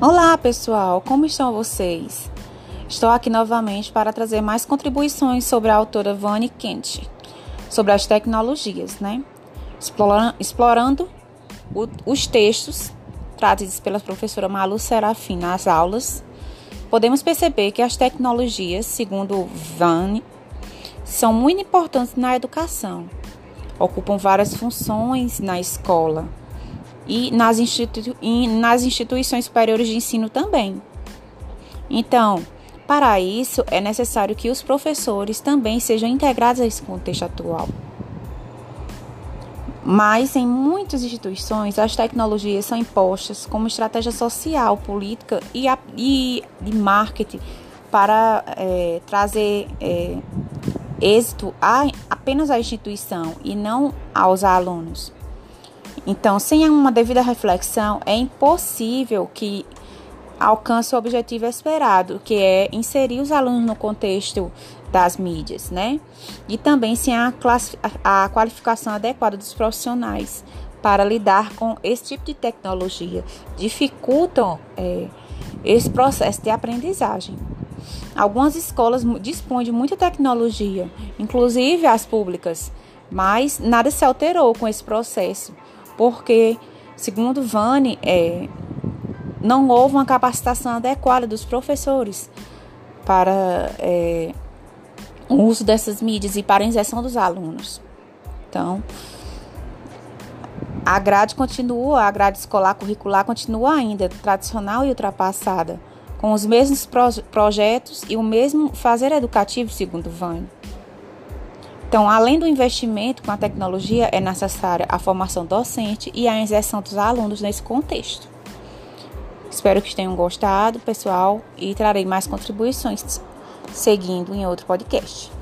Olá, pessoal, como estão vocês? Estou aqui novamente para trazer mais contribuições sobre a autora Vani Kent, sobre as tecnologias, né? Explorando, os textos tratados pela professora Malu Serafim nas aulas, podemos perceber que as tecnologias, segundo Vani, são muito importantes na educação. Ocupam várias funções na escola e nas, institui e nas instituições superiores de ensino também. Então, para isso, é necessário que os professores também sejam integrados a esse contexto atual. Mas em muitas instituições, as tecnologias são impostas como estratégia social, política e, a, e de marketing para é, trazer é, êxito a, apenas à instituição e não aos alunos. Então, sem uma devida reflexão, é impossível que alcance o objetivo esperado, que é inserir os alunos no contexto das mídias, né? E também sem a, a qualificação adequada dos profissionais para lidar com esse tipo de tecnologia, dificultam é, esse processo de aprendizagem. Algumas escolas dispõem de muita tecnologia, inclusive as públicas, mas nada se alterou com esse processo porque, segundo Vane, é, não houve uma capacitação adequada dos professores para é, o uso dessas mídias e para a inserção dos alunos. Então, a grade continua, a grade escolar curricular continua ainda tradicional e ultrapassada, com os mesmos pro projetos e o mesmo fazer educativo, segundo Vane. Então, além do investimento com a tecnologia, é necessária a formação docente e a inserção dos alunos nesse contexto. Espero que tenham gostado, pessoal, e trarei mais contribuições seguindo em outro podcast.